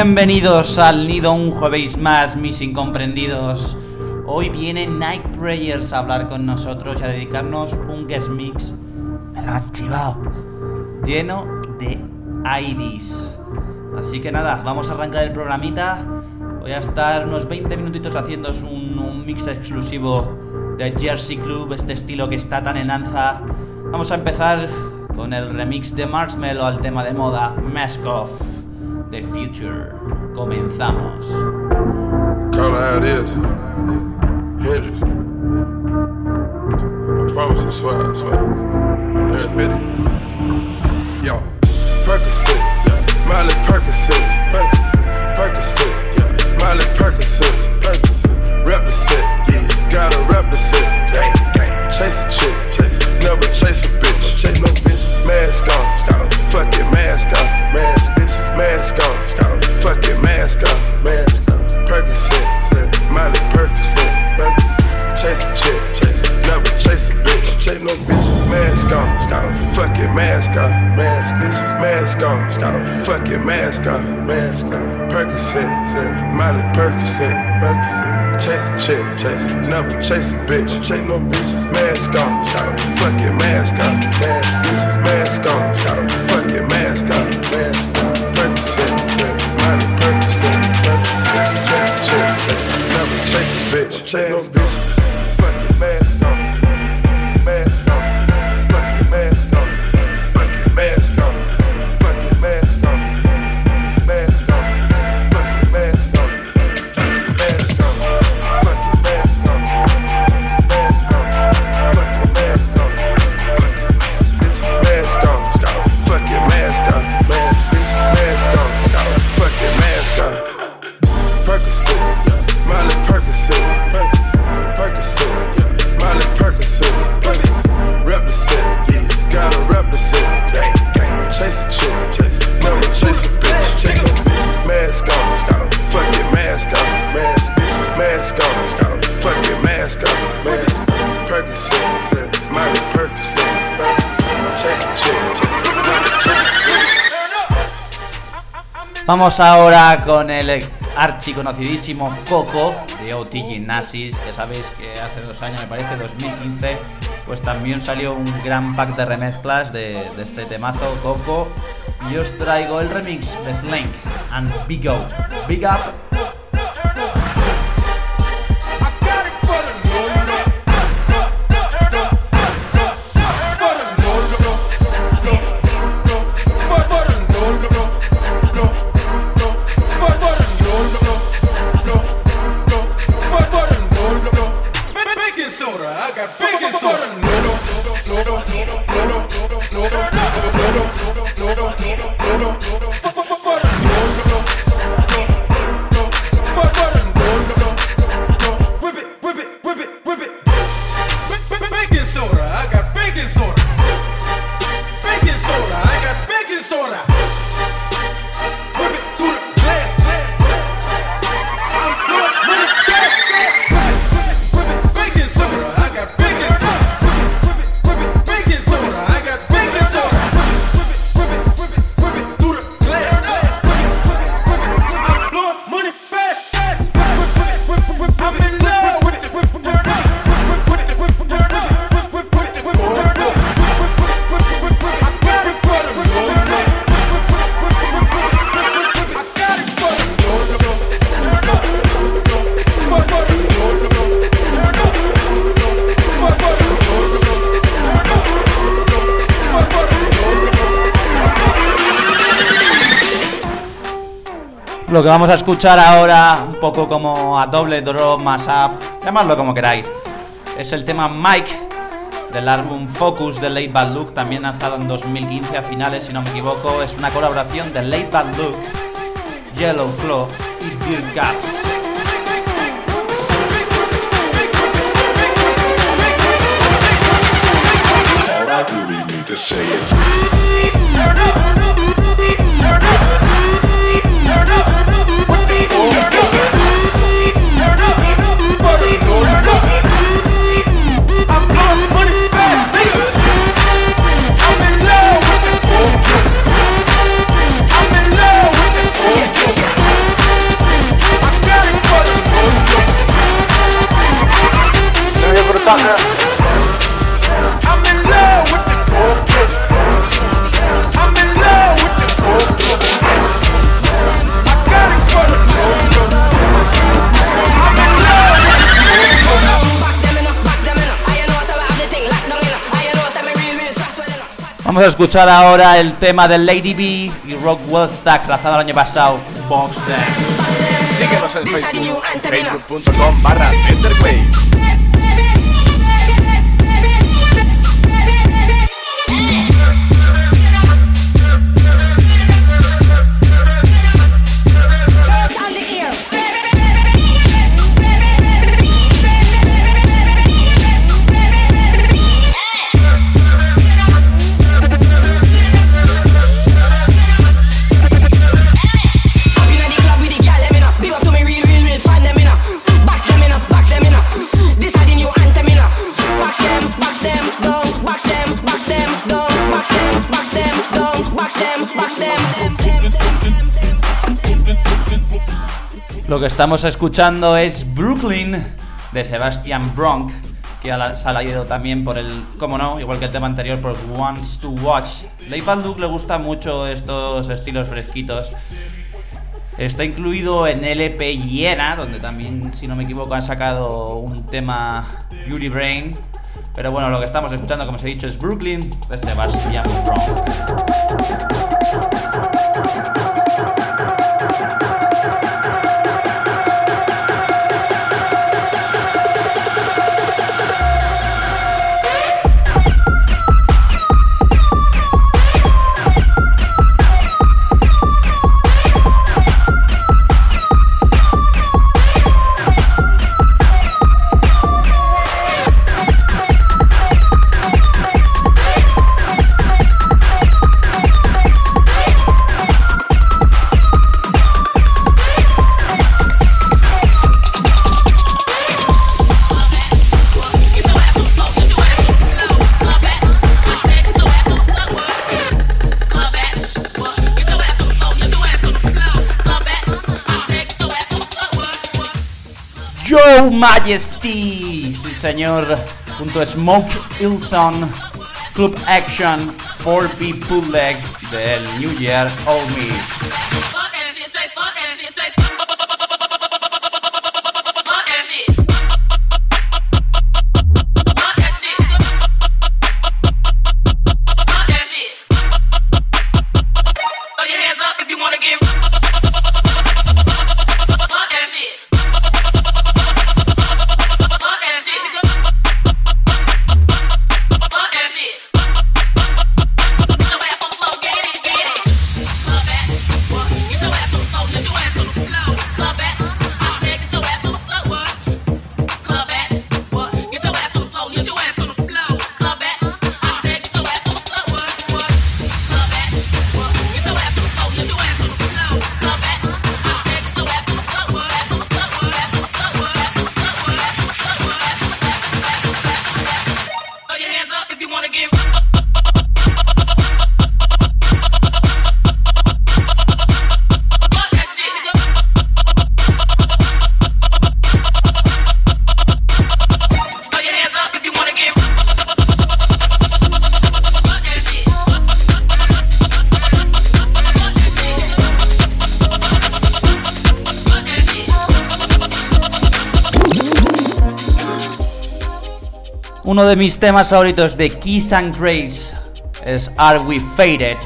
Bienvenidos al nido un jueves más, mis incomprendidos. Hoy viene Night Prayers a hablar con nosotros y a dedicarnos un guest mix. Me lo han chivado. Lleno de IDs. Así que nada, vamos a arrancar el programita. Voy a estar unos 20 minutitos haciendo un, un mix exclusivo de Jersey Club, este estilo que está tan en alza. Vamos a empezar con el remix de Marshmallow al tema de moda Mask Off. The Future. Comenzamos. Call it how it is. Hendrix. I promise you, swear, I swear. On every bit it. Yo. Percocet. Miley Percocet. Percocet, yeah. Miley Percocet. Percocet. Rep the set, yeah. Gotta rep the set. Gang, gang. Chase a chick, chase. Never chase a bitch. Scout. Fuck it, mask on. Mask. Mask on, scout. Fuck it, mask on. Mask on. Percocet, Miley Percocet. Chase a chick, chase. Never chase a bitch. Chase no bitch. Mask on, scout. Fuck it, mask on. Mask, on, scout. Fuck it, mask on. Percocet, Miley Percocet. Chase a chick. Never chase a bitch. Chase no bitch. Vamos ahora con el archiconocidísimo Coco de OT Gymnasis, que sabéis que hace dos años, me parece, 2015, pues también salió un gran pack de remezclas de, este temazo Coco. Y os traigo el remix de Slank and Big Up. Big Up que vamos a escuchar ahora, un poco como a doble drop, más up, llamadlo como queráis, es el tema Mike del álbum Focus de Late Bad Look, también lanzado en 2015 a finales, si no me equivoco. Es una colaboración de Late Bad Look, Yellow Claw y Bill Gaps. Vamos a escuchar ahora el tema de Lady B y Rockwell Stack, lanzado el año pasado, Box Síguenos en Facebook, facebook.com barra estamos escuchando es Brooklyn de Sebastian Bronk, que ha salido también por el, como no, igual que el tema anterior, por Wants to Watch. Leipzig Duke le gusta mucho estos estilos fresquitos. Está incluido en LP Hiena, donde también, si no me equivoco, han sacado un tema Beauty Brain. Pero bueno, lo que estamos escuchando, como os he dicho, es Brooklyn de Sebastian Bronk. Majesty, sí señor, junto a Smoke Ilson, Club Action, 4P Bootleg del New Year Old Me. Uno de mis temas favoritos de Kiss and Grace es Are We Faded.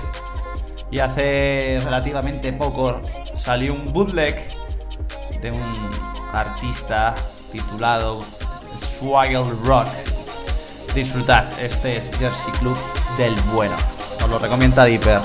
Y hace relativamente poco salió un bootleg de un artista titulado Swaggle Rock. Disfrutad, este es Jersey Club del bueno. Os lo recomienda Dipper.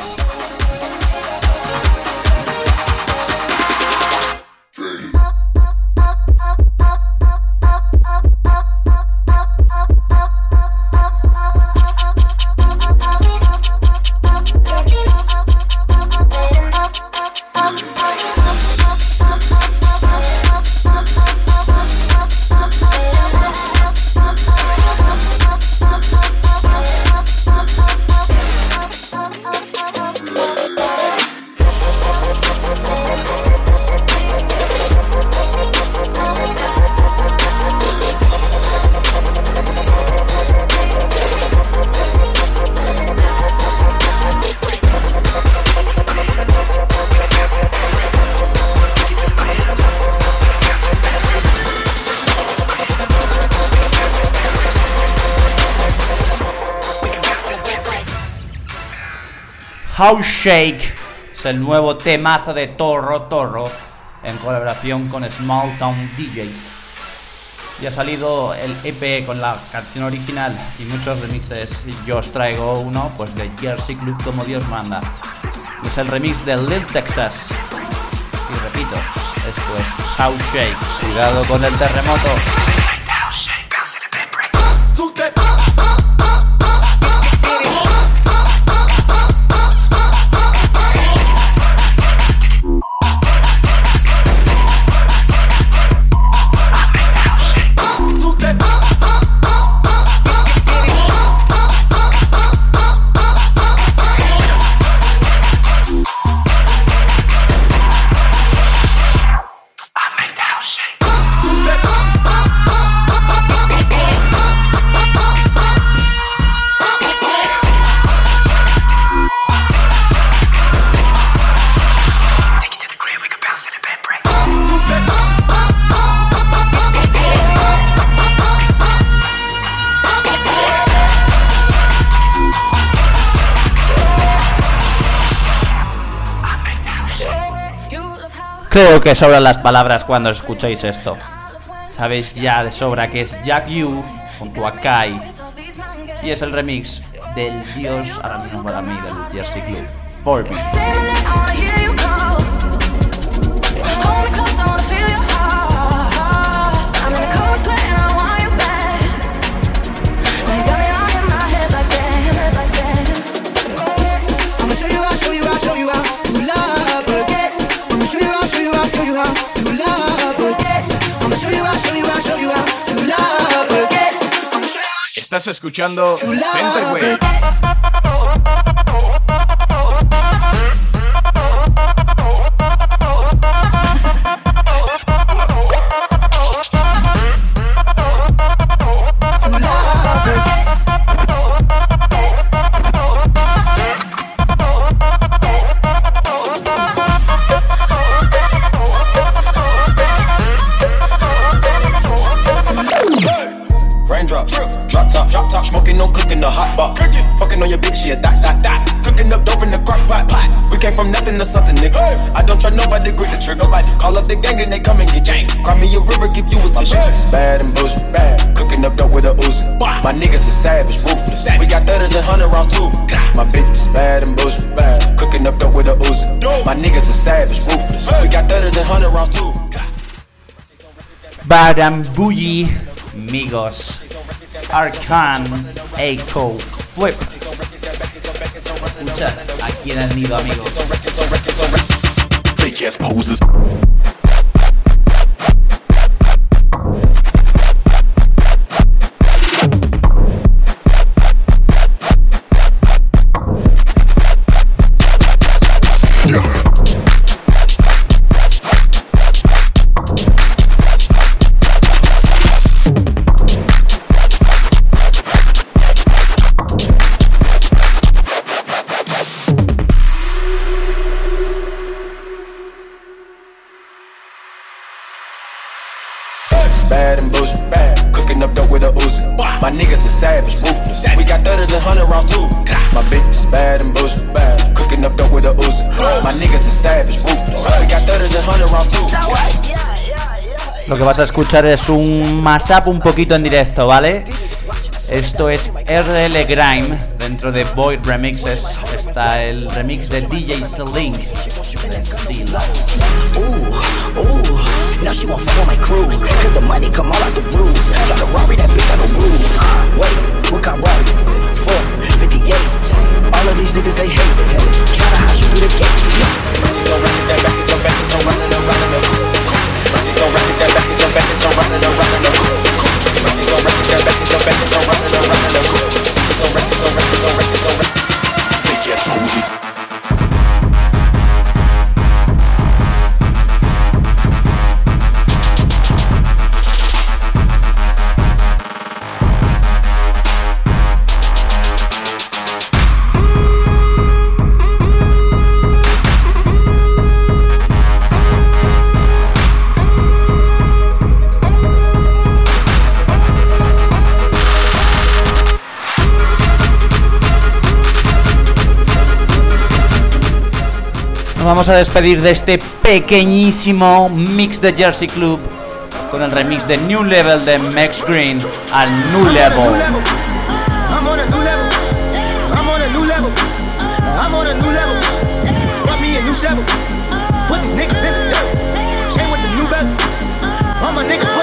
House Shake es el nuevo temazo de Torro Torro en colaboración con Small Town DJs. Y ha salido el EP con la canción original y muchos remixes. Yo os traigo uno pues de Jersey Club como Dios manda. Es el remix de Lil Texas. Y repito, esto es House Shake. Cuidado con el terremoto. Creo que sobran las palabras cuando escucháis esto. Sabéis ya de sobra que es Jack Yu junto a Kai. Y es el remix del dios, ahora mismo para mí, del Jersey Club. For Estás escuchando Centerway. a trigger. Nobody call up the gang and they come and get gang. Cry me a river, give you a tissue. My bad and bullshit, bad. Cooking up dope with a Uzi. My niggas is savage, ruthless. We got thudders and hundred rounds too. My bitch is bad and bullshit, bad. Cooking up dope with a Uzi. My niggas is savage, ruthless. We got thudders and hundred rounds too. Barambulli, Migos, Arcan, Echo, Flip. Escuchas aquí en el nido, amigos. Hoses. Vas a escuchar es un mashup un poquito en directo, ¿vale? Esto es RL Grime dentro de Void Remixes. Está el remix de DJ roof. Wait, what got Rari? 458. All of these niggas they hate. Records on records, that records on records, on running around the Records on records, that records on records, on running around the Records on records, on records, on records, on records. Vamos a despedir de este pequeñísimo mix de Jersey Club con el remix de New Level de Max Green al New Level. Put these niggas in the dirt. Shame with the new bezel. All my niggas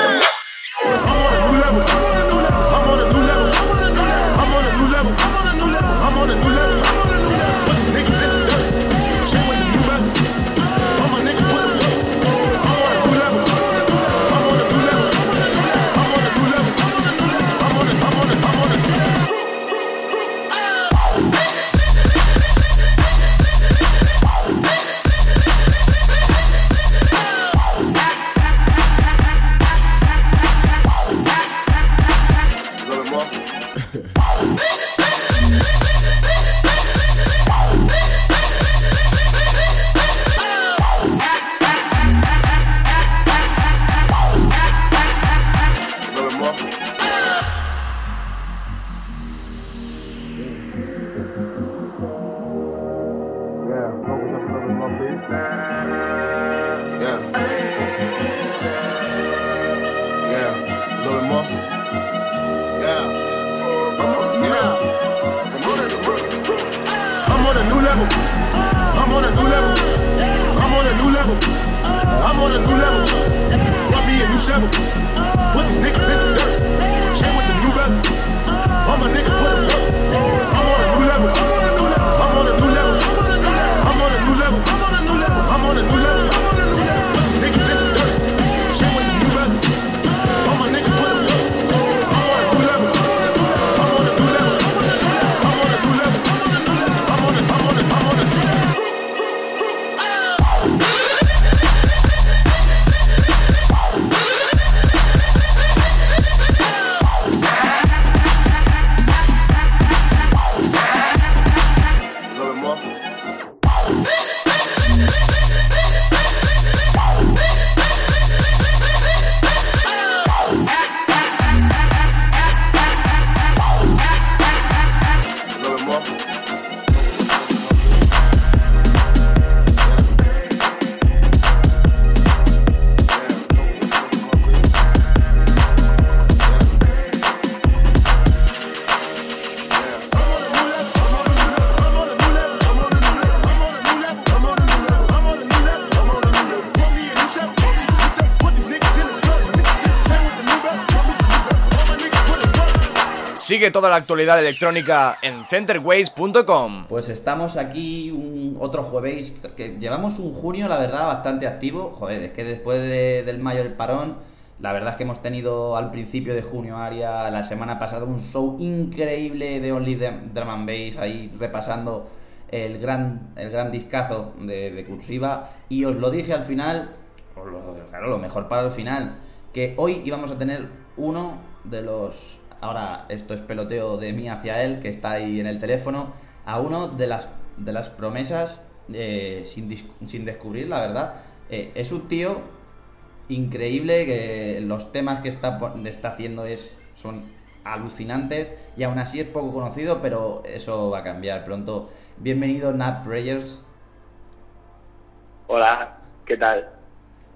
Sigue toda la actualidad electrónica en centerways.com. Pues estamos aquí un otro jueves que llevamos un junio, la verdad, bastante activo. Joder, es que después de- del mayo del parón, la verdad es que hemos tenido al principio de junio, Aria, la semana pasada, un show increíble de Only Drum and Bass, ahí repasando el gran, el gran discazo de, de Cursiva. Y os lo dije al final, lo- claro, lo mejor para el final, que hoy íbamos a tener uno de los. Ahora, esto es peloteo de mí hacia él, que está ahí en el teléfono, a uno de las, de las promesas eh, sin, sin descubrir, la verdad. Eh, es un tío increíble, que los temas que está, está haciendo es, son alucinantes y aún así es poco conocido, pero eso va a cambiar pronto. Bienvenido, Nat Prayers. Hola, ¿qué tal?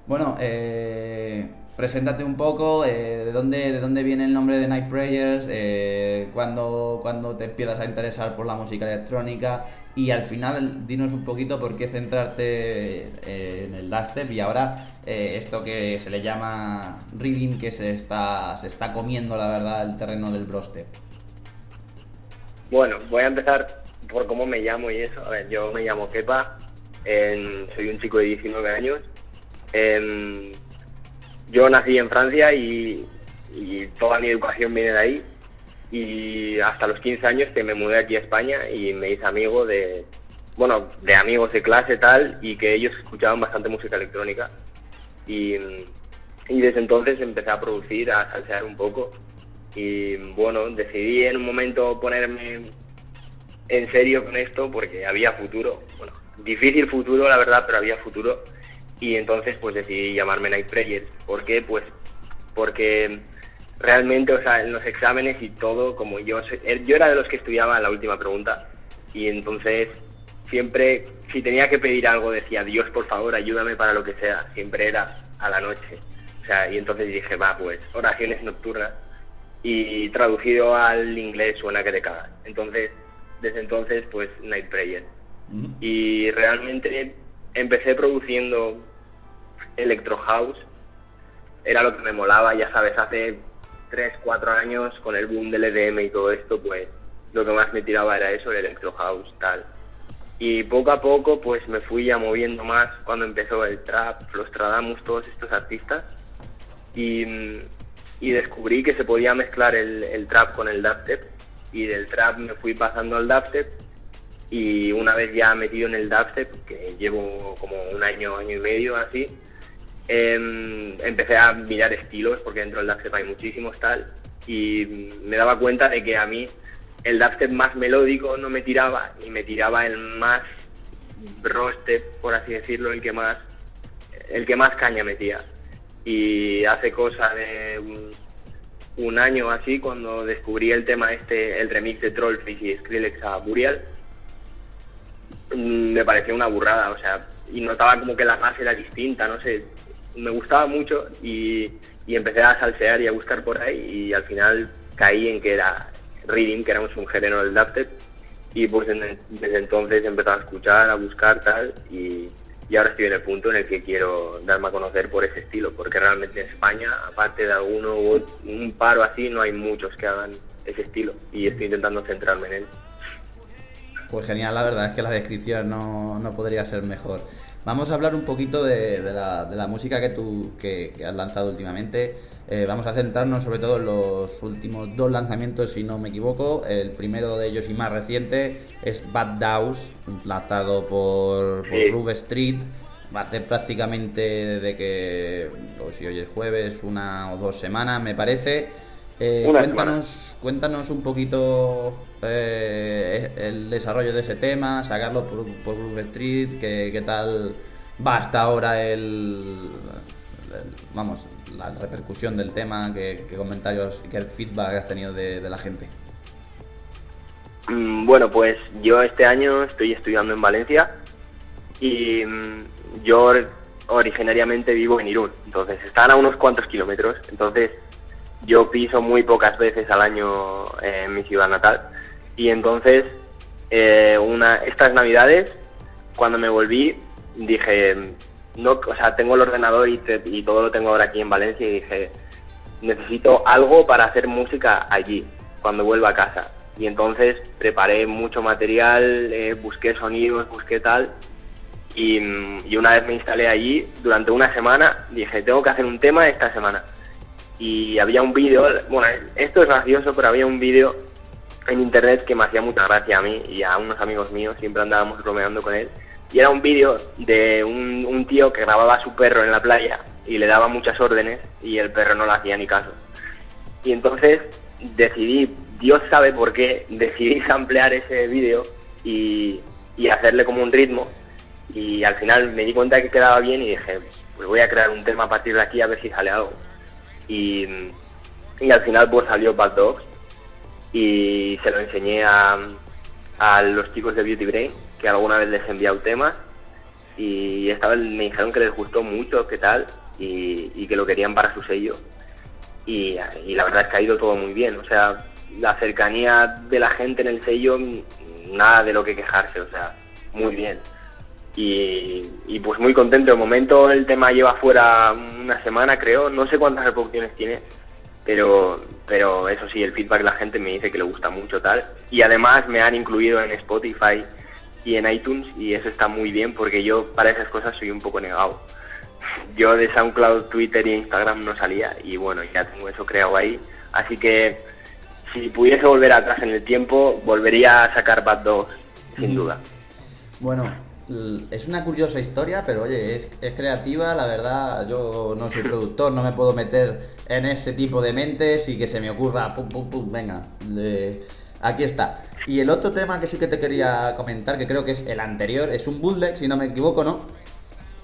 Bueno, eh, preséntate un poco, eh, de, dónde, de dónde viene el nombre de Night Prayers, eh, cuándo, cuándo te empiezas a interesar por la música electrónica y al final dinos un poquito por qué centrarte eh, en el dubstep y ahora esto que se le llama reading que se está, se está comiendo la verdad el terreno del brostep. Bueno, voy a empezar por cómo me llamo y eso. A ver, yo me llamo Kepa, em, soy un chico de 19 años. Yo nací en Francia y, y toda mi educación viene de ahí. Y hasta los 15 años que me mudé aquí a España y me hice amigo de, bueno, de amigos de clase tal, y que ellos escuchaban bastante música electrónica. Y, y desde entonces empecé a producir, a salsear un poco. Y bueno, decidí en un momento ponerme en serio con esto porque había futuro. Bueno, difícil futuro, la verdad, pero había futuro. Y entonces pues decidí llamarme Night Prayers. ¿Por qué? Pues porque realmente, o sea, en los exámenes y todo, como yo, er- yo era de los que estudiaba la última pregunta. Y entonces siempre, si tenía que pedir algo, decía, Dios, por favor, ayúdame para lo que sea. Siempre era a la noche. O sea, y entonces dije, va, pues, oraciones nocturnas y traducido al inglés suena que te cagas. Entonces, desde entonces, pues Night Prayer. Y realmente empecé produciendo Electro House, era lo que me molaba, ya sabes, hace 3, 4 años con el boom del EDM y todo esto, pues lo que más me tiraba era eso, el Electro House, tal. Y poco a poco, pues me fui ya moviendo más cuando empezó el trap, los Tradamus, todos estos artistas. Y, mm, y descubrí que se podía mezclar el, el trap con el dubstep. Y del trap me fui pasando al dubstep. Y una vez ya metido en el dubstep, que llevo como un año, año y medio así, em, empecé a mirar estilos porque dentro del dubstep hay muchísimos tal y me daba cuenta de que a mí el dubstep más melódico no me tiraba y me tiraba el más roster, por así decirlo, el que más el que más caña metía. Y hace cosa de un, un año así cuando descubrí el tema este, el remix de Trollfish y Skrillex a Burial, mm, me pareció una burrada, o sea, y notaba como que la base era distinta, no sé, me gustaba mucho y, y empecé a salsear y a buscar por ahí y al final caí en que era reading, que era un género del dubstep y pues desde entonces he a escuchar, a buscar tal y, y ahora estoy en el punto en el que quiero darme a conocer por ese estilo, porque realmente en España, aparte de alguno u un paro así, no hay muchos que hagan ese estilo y estoy intentando centrarme en él. Pues genial, la verdad es que la descripción no, no podría ser mejor. Vamos a hablar un poquito de, de la, de la música que tú que, que has lanzado últimamente. Eh, vamos a centrarnos sobre todo en los últimos dos lanzamientos, si no me equivoco. El primero de ellos y más reciente es Bad Douse, lanzado por, por Sí. Rube Street. Va a hacer prácticamente desde que, o si hoy es jueves, una o dos semanas, me parece. Eh, cuéntanos, cuéntanos un poquito eh, el desarrollo de ese tema, sacarlo por, por Groove Street, qué, qué tal va hasta ahora el, el- vamos, la repercusión del tema, qué, qué comentarios, qué feedback has tenido de, de la gente. Mm, Bueno, pues yo este año estoy estudiando en Valencia y mm, yo or- originariamente vivo en Irún, entonces están a unos cuantos kilómetros, entonces yo piso muy pocas veces al año eh, en mi ciudad natal y entonces eh, una, estas navidades cuando me volví dije no o sea tengo el ordenador y, te- y todo lo tengo ahora aquí en Valencia y dije necesito algo para hacer música allí cuando vuelva a casa. Y entonces preparé mucho material, eh, busqué sonidos, busqué tal. Y, y una vez me instalé allí, durante una semana, dije, tengo que hacer un tema esta semana. Y había un vídeo, bueno, esto es gracioso, pero había un vídeo en internet que me hacía mucha gracia a mí y a unos amigos míos, siempre andábamos bromeando con él. Y era un vídeo de un, tío que grababa a su perro en la playa y le daba muchas órdenes y el perro no le hacía ni caso. Y entonces decidí, Dios sabe por qué, decidí ampliar ese vídeo y, y hacerle como un ritmo. Y al final me di cuenta que quedaba bien y dije, pues voy a crear un tema a partir de aquí a ver si sale algo. Y, y al final pues salió Bad Dogs y se lo enseñé a, a los chicos de Beauty Brain, que alguna vez les he enviado temas y esta me dijeron que les gustó mucho, qué tal, y, y que lo querían para su sello. Y, y la verdad es que ha ido todo muy bien, o sea, la cercanía de la gente en el sello, nada de lo que quejarse, o sea, muy bien. Y, y pues muy contento. De momento el tema lleva fuera una semana, creo. No sé cuántas reproducciones tiene, pero, pero eso sí, el feedback de la gente me dice que le gusta mucho tal. Y además me han incluido en Spotify y en iTunes y eso está muy bien porque yo para esas cosas soy un poco negado. Yo de SoundCloud, Twitter y Instagram no salía y bueno, ya tengo eso creado ahí. Así que si pudiese volver atrás en el tiempo, volvería a sacar Bad Dogs, sin duda. Bueno, es una curiosa historia, pero oye, es, es creativa, la verdad, yo no soy productor, no me puedo meter en ese tipo de mentes y que se me ocurra, pum, pum, pum, venga, le- aquí está. Y el otro tema que sí que te quería comentar, que creo que es el anterior, es un bootleg, si no me equivoco, ¿no?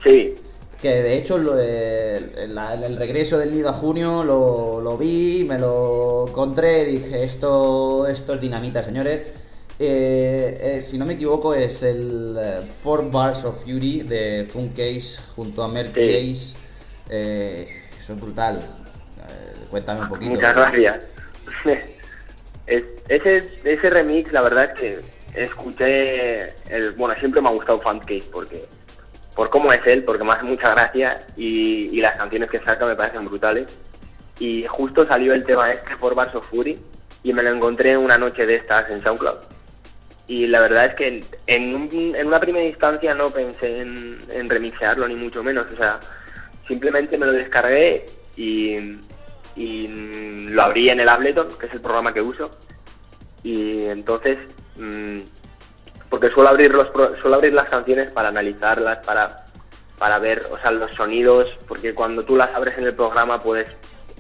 Sí, Que de hecho lo- el, el- el regreso del nido a junio lo, lo vi, me lo encontré, dije esto, esto es dinamita, señores. Eh, eh, si no me equivoco es el eh, Four Bars of Fury de Funk Case junto a Merky Sí. Ace. Eh, eso es brutal. Eh, cuéntame un poquito. Muchas gracias. Es- ese, ese remix, la verdad es que escuché, el, bueno, siempre me ha gustado Funkcase porque por cómo es él, porque me hace mucha gracia y, y las canciones que saca me parecen brutales. Y justo salió el tema este, por Bars of Fury, y me lo encontré una noche de estas en SoundCloud. Y la verdad es que en, un- en una primera instancia no pensé en, en remixearlo, ni mucho menos. O sea, simplemente me lo descargué y, y lo abrí en el Ableton, que es el programa que uso. Y entonces, mm, porque suelo abrir, los, suelo abrir las canciones para analizarlas, para, para ver o sea, los sonidos, porque cuando tú las abres en el programa puedes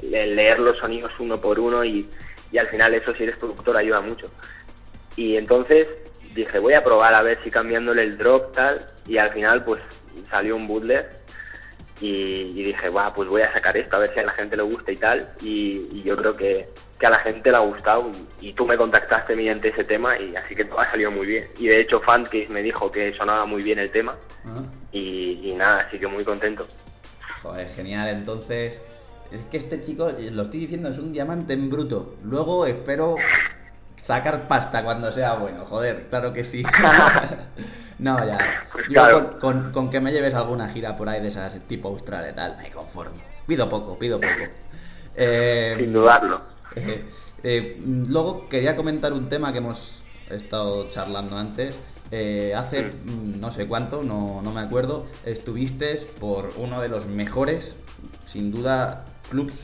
le- leer los sonidos uno por uno y, y al final eso si eres productor ayuda mucho. Y entonces dije, voy a probar a ver si cambiándole el drop tal, y al final pues salió un bootleg y, y dije, va, pues voy a sacar esto a ver si a la gente le gusta y tal, y, y yo creo que, que a la gente le ha gustado y, y tú me contactaste mediante ese tema y así que todo ha salido muy bien. Y de hecho Fancase me dijo que sonaba muy bien el tema y, y nada, así que muy contento. Joder, genial, entonces. Es que este chico, lo estoy diciendo, es un diamante en bruto. Luego espero sacar pasta cuando sea bueno, joder, claro que sí. no, ya. Pues Yo claro. con, con- con que me lleves alguna gira por ahí de esas tipo Australia y tal, me conformo. Pido poco, pido poco. Eh, Sin dudarlo. eh, eh, luego quería comentar un tema que hemos estado charlando antes. Eh, hace mm, no sé cuánto, no, no me acuerdo, estuviste por uno de los mejores, sin duda, clubs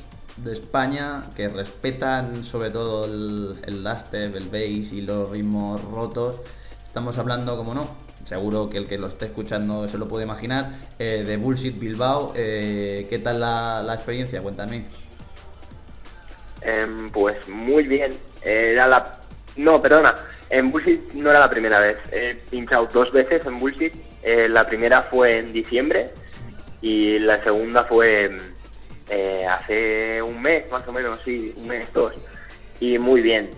de España que respetan sobre todo el, el dubstep, el bass y los ritmos rotos. Estamos hablando, como no, seguro que el que lo esté escuchando se lo puede imaginar, eh, de Bullshit Bilbao. Eh, ¿Qué tal la, la experiencia? Cuéntame. Em, pues muy bien. Era la. No, perdona. En Bullshit no era la primera vez. He pinchado dos veces en Bullshit. Eh, la primera fue en diciembre y la segunda fue eh, hace un mes, más o menos, sí, un mes, dos. Y muy bien.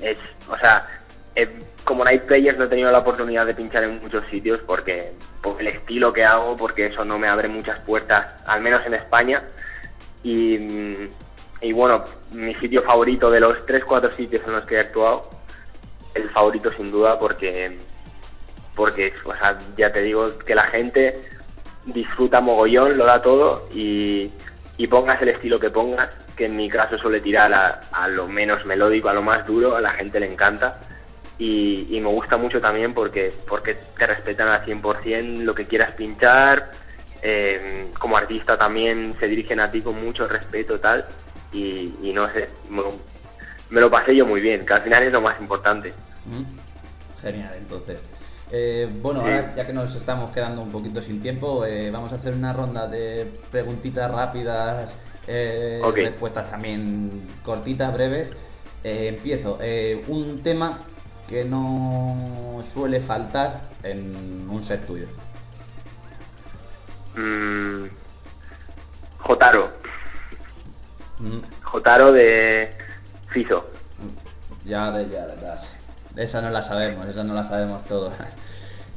Es, o sea, eh, como Night Players no he tenido la oportunidad de pinchar en muchos sitios porque por el estilo que hago, porque eso no me abre muchas puertas, al menos en España. Y, y bueno, mi sitio favorito de los 3-4 sitios en los que he actuado, el favorito sin duda porque, porque o sea, ya te digo que la gente disfruta mogollón, lo da todo y, y pongas el estilo que pongas, que en mi caso suele tirar a, a lo menos melódico, a lo más duro, a la gente le encanta. Y, y me gusta mucho también porque, porque te respetan al 100% lo que quieras pinchar. eh, como artista también se dirigen a ti con mucho respeto tal. Y, y no sé, me, me lo pasé yo muy bien, que al final es lo más importante. Mm. Genial, entonces. Eh, bueno, Sí. ahora ya que nos estamos quedando un poquito sin tiempo, eh, vamos a hacer una ronda de preguntitas rápidas, eh, respuestas también cortitas, breves. Eh, empiezo. Eh, un tema que no suele faltar en un set tuyo. Mm, Jotaro, Mm, Jotaro de Fiso. Ya, de, ya, de base. Esa no la sabemos, esa no la sabemos todos.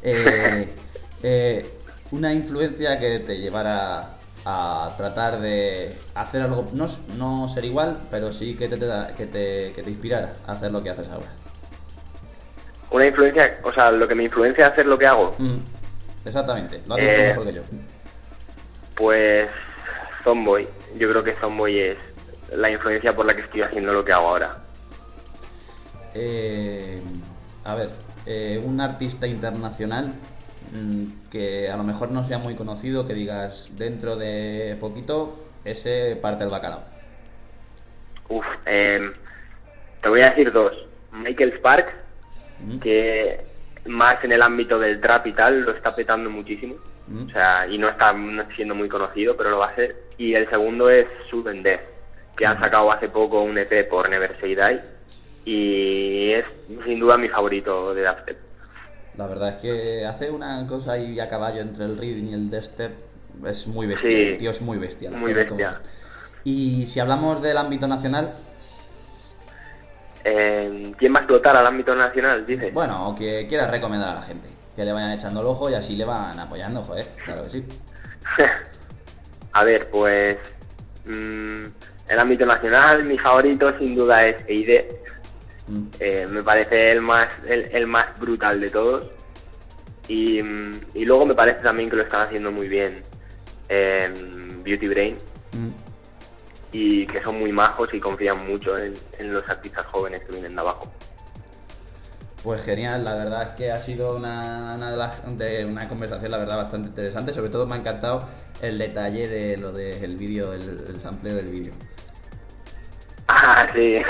Eh, eh, una influencia que te llevara a tratar de hacer algo, no, no ser igual, pero sí que te, que, te, que te inspirara a hacer lo que haces ahora. Una influencia, o sea, lo que me influencia a hacer lo que hago, Mm, exactamente, lo dicho Eh, mejor que yo. pues Zomboy. Yo creo que Zomboy es la influencia por la que estoy haciendo lo que hago ahora. Eh, a ver, eh, un artista internacional mm, que a lo mejor no sea muy conocido, que digas dentro de poquito, ese parte el bacalao. Uf, em, te voy a decir dos. Michael Sparks, Mm, que más en el ámbito del trap y tal, lo está petando muchísimo. mm. O sea, y no está siendo muy conocido, pero lo va a ser. Y el segundo es Sudden Death, que han sacado hace poco un EP por Never Say Die. Y es sin duda mi favorito de Dubstep. La verdad es que hace una cosa ahí a caballo entre el reading y el dubstep. Es muy bestia, Sí, el tío es muy bestia. muy bestia. Y si hablamos del ámbito nacional, Eh, ¿Quién va a explotar al ámbito nacional? Dices. bueno, o que quieras recomendar a la gente, que le vayan echando el ojo y así le van apoyando, joder, claro que sí. A ver, pues. mm, el ámbito nacional, mi favorito sin duda es Eide. Mm. Eh, me parece el más, el, el más brutal de todos. Y, y luego me parece también que lo están haciendo muy bien eh, Beauty Brain Mm. y que son muy majos y confían mucho en, en los artistas jóvenes que vienen de abajo. Pues genial, la verdad es que ha sido una, una de las- de una conversación, la verdad, bastante interesante. Sobre todo me ha encantado el detalle de lo del vídeo, el, el sampleo del vídeo. Ah, sí.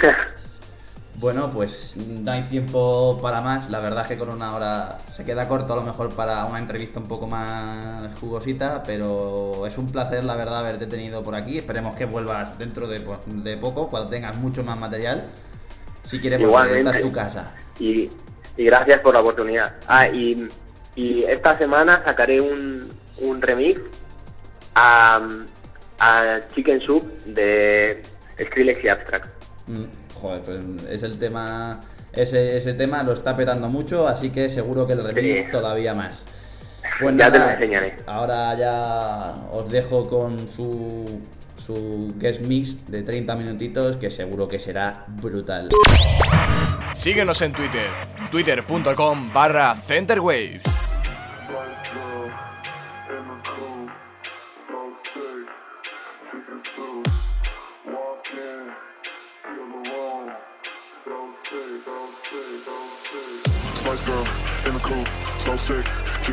Bueno, pues no hay tiempo para más. La verdad es que con una hora se queda corto a lo mejor para una entrevista un poco más jugosita, pero es un placer, la verdad, haberte tenido por aquí. Esperemos que vuelvas dentro de, po- de poco, cuando tengas mucho más material. Si quieres volver, esta es tu casa. Y, y gracias por la oportunidad. Ah, y, y esta semana sacaré un, un remix a, a Chicken Soup de Skrillex y Abstract. Mm, Joder, pues es el tema. Ese, ese tema lo está petando mucho, así que seguro que el remix Sí. todavía más. Pues Ya te lo enseñaré. Ahora ya os dejo con su, su guest mix de 30 minutitos que seguro que será brutal. Síguenos en Twitter, twitter.com barra centerwaves.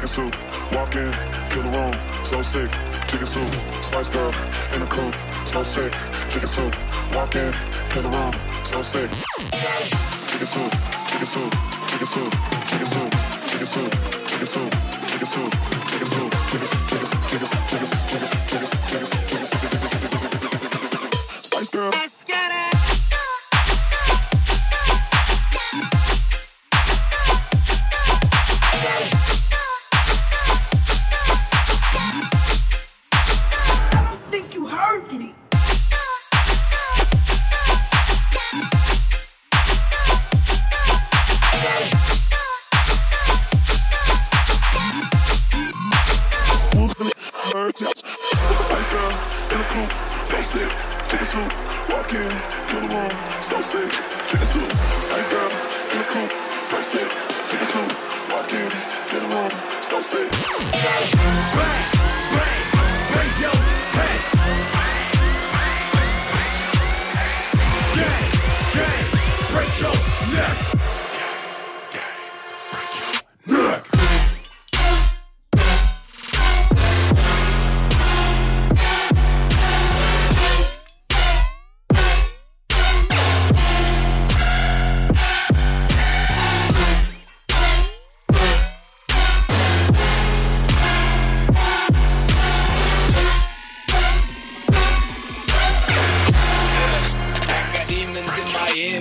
Chicken soup. Walk in, kill the room, so sick, chicken soup. Spice girl in the coupe, so sick, chicken soup. Walk in, kill the room, so sick. Chicken soup, chicken soup, chicken soup, chicken soup, chicken soup, chicken soup, chicken soup, chicken soup, chicken chicken chicken chicken chicken chicken chicken chicken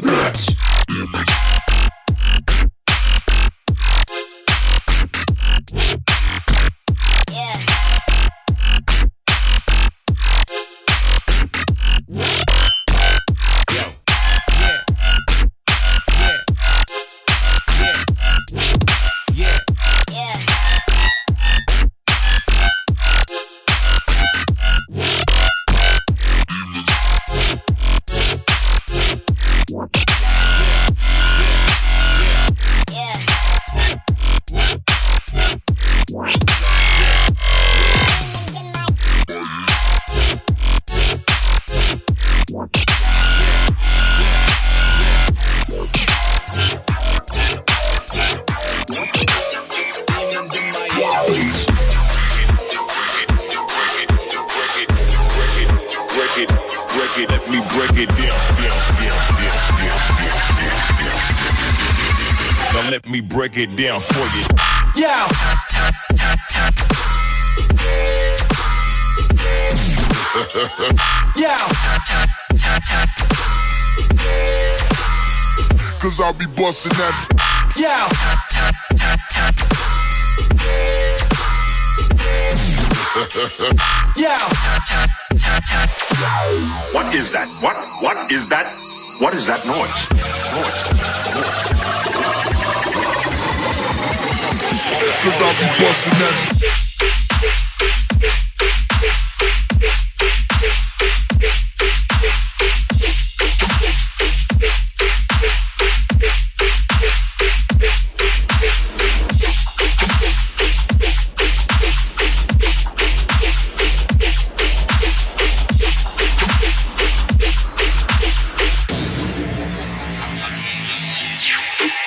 bitch. Break it down for you. Yeah. yeah. Cause I'll be busting that. Yeah. yeah. What is that? What? What is that? What is that noise? noise? Noise. cause I'll be busting that. you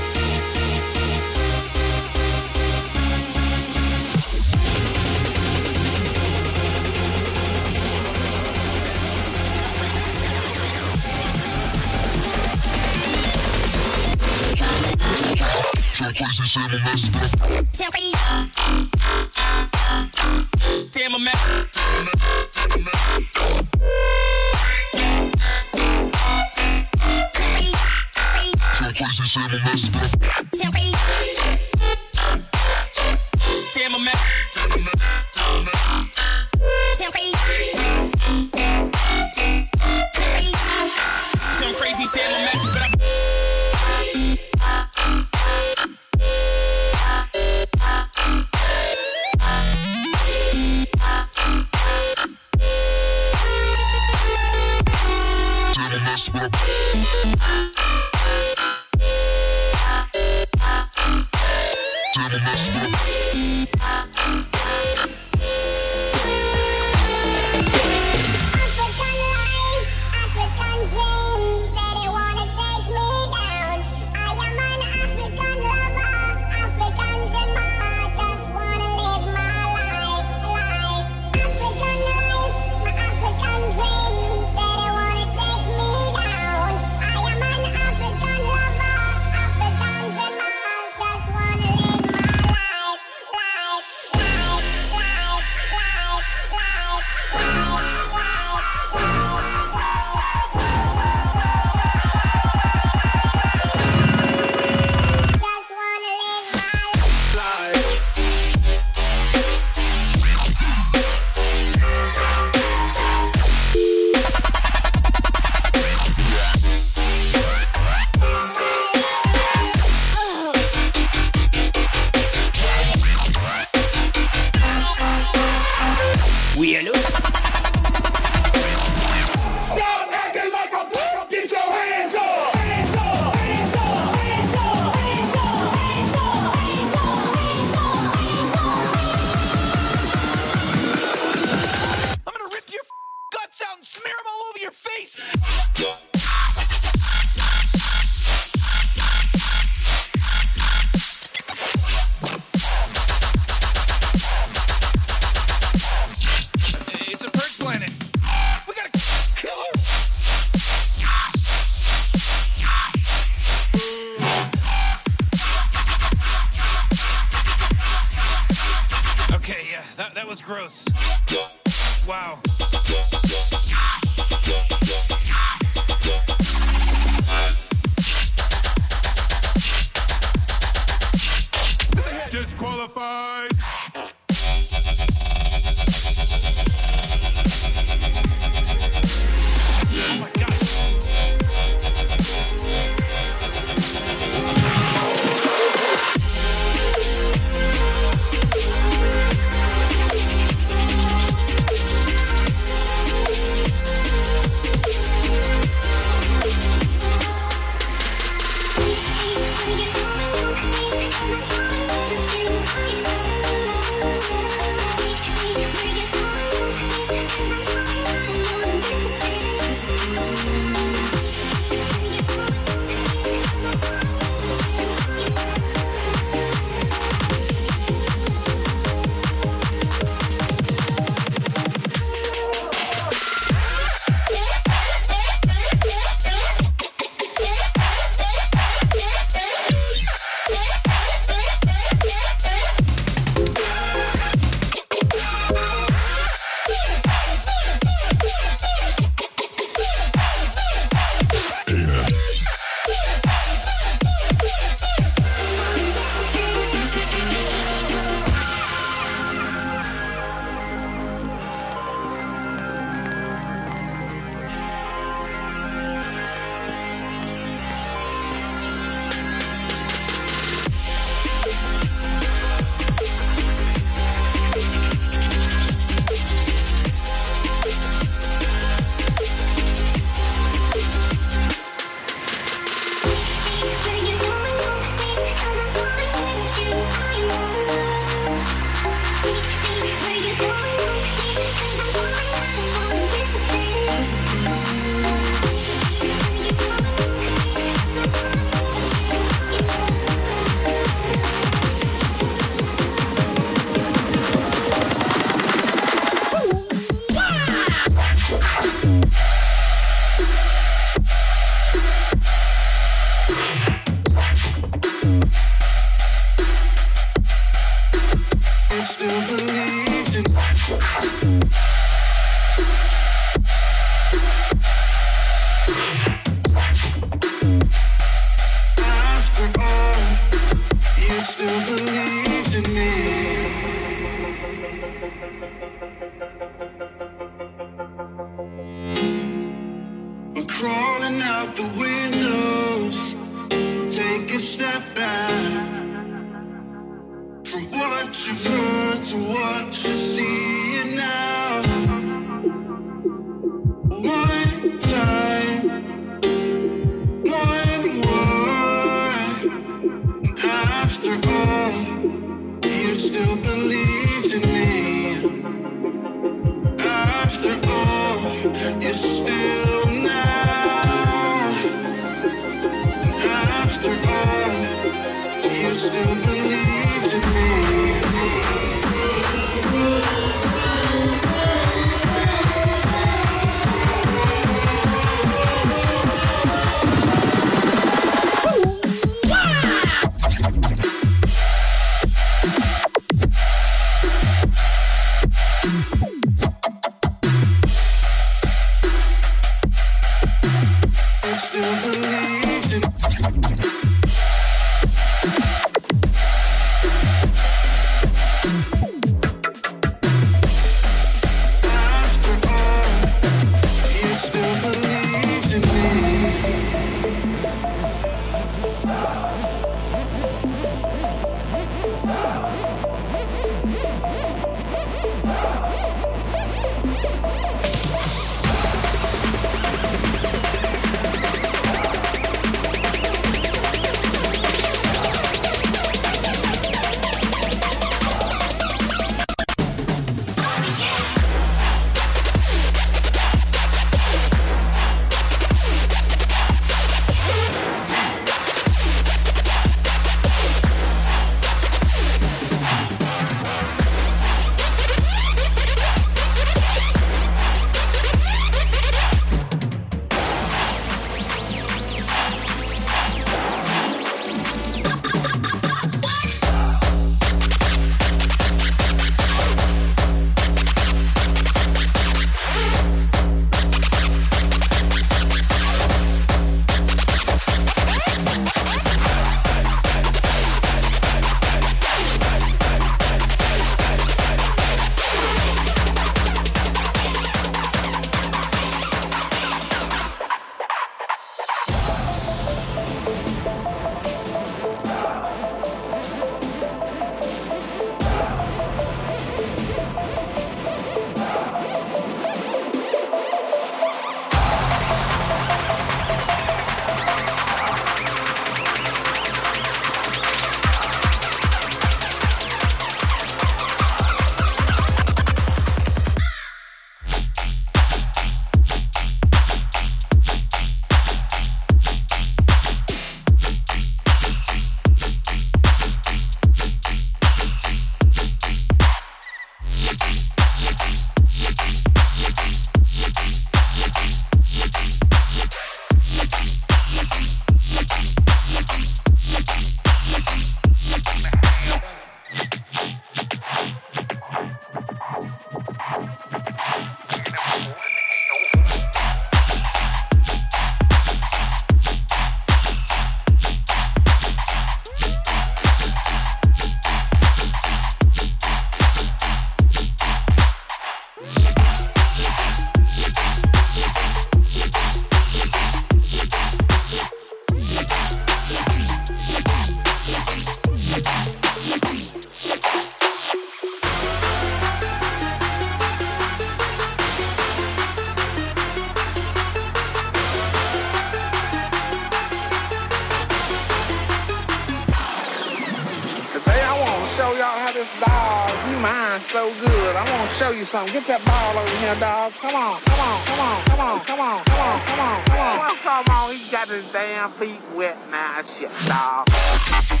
he so good. I want to show you something. Get that ball over here, dog. Come on, come on, come on, come on, come on, come on, come on, come on. What's on? He got his damn feet wet now, shit, dog.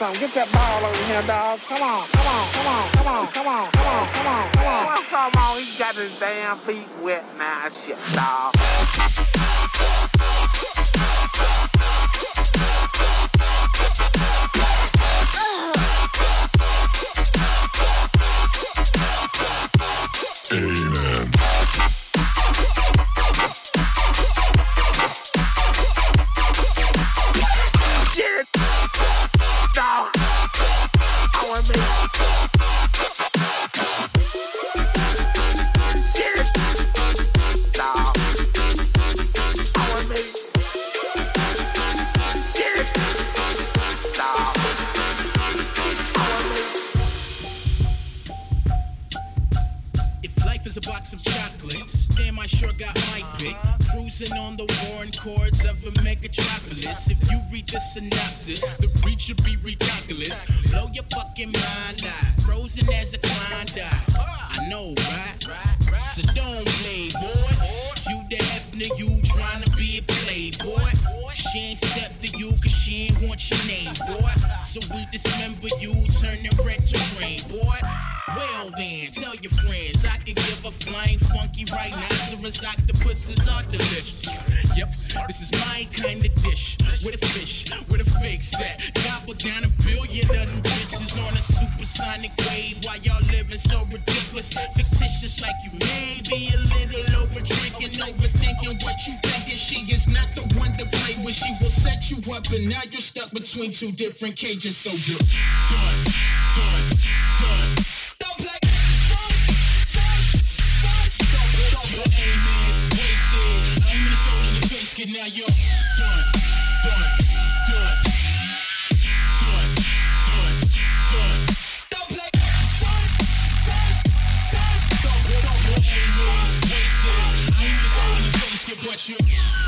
Want to a megatropolis. If you read the synopsis, the reach should be ridiculous. Blow your fucking mind out. Frozen as the Klondike. I know, right? So don't play, boy. You the ethnic, you trying to be a playboy. She ain't step to you cause she ain't want your name, boy. So we dismember you, turn it red to rain, boy. Well then, tell your friends I could give a flying funky right now. Lazarus octopuses are delicious. Yep, this is my kind of dish. With a fish, with a fake set. Gobble down a billion of them bitches on a supersonic wave while y'all living so ridiculous. Fictitious like you may be a little over drinking, overthinking what you thinking. She is not the one to play with. She will set you up, and now you're stuck between two different cages. So you're done, done, done. Don't play. Your aim is wasted basket, now you're done. But you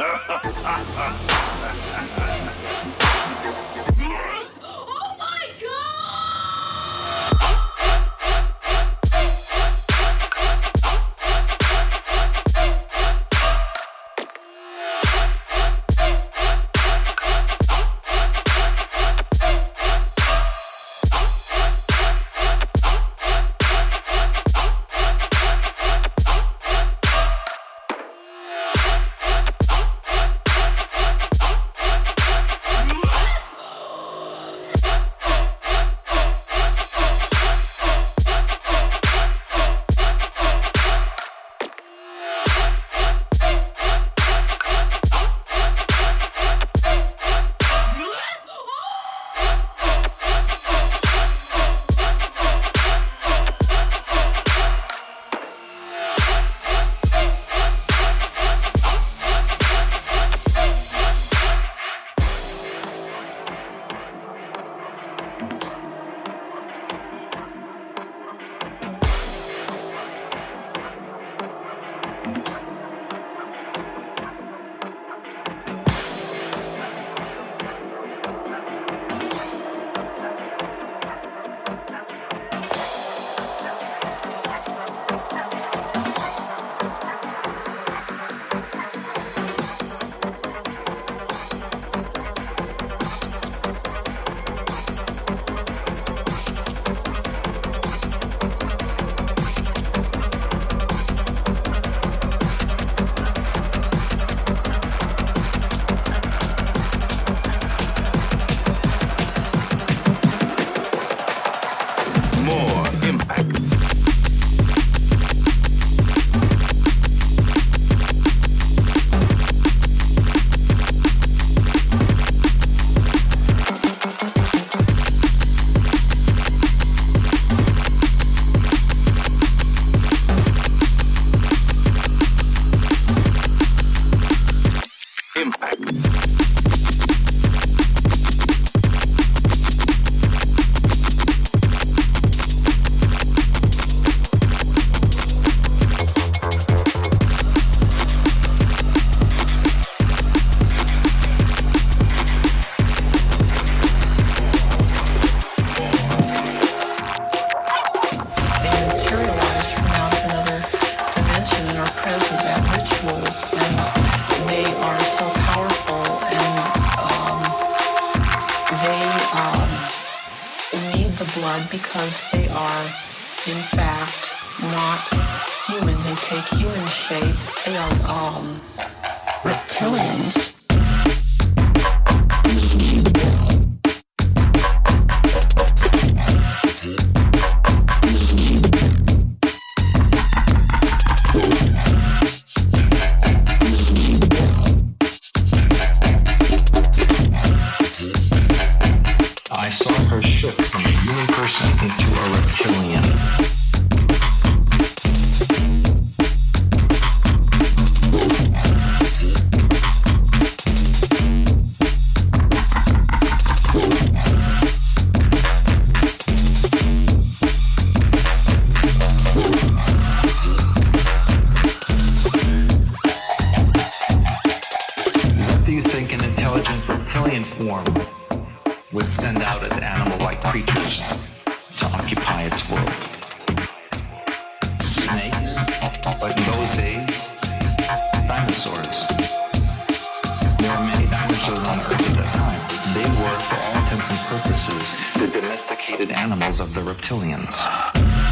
animals of the reptilians.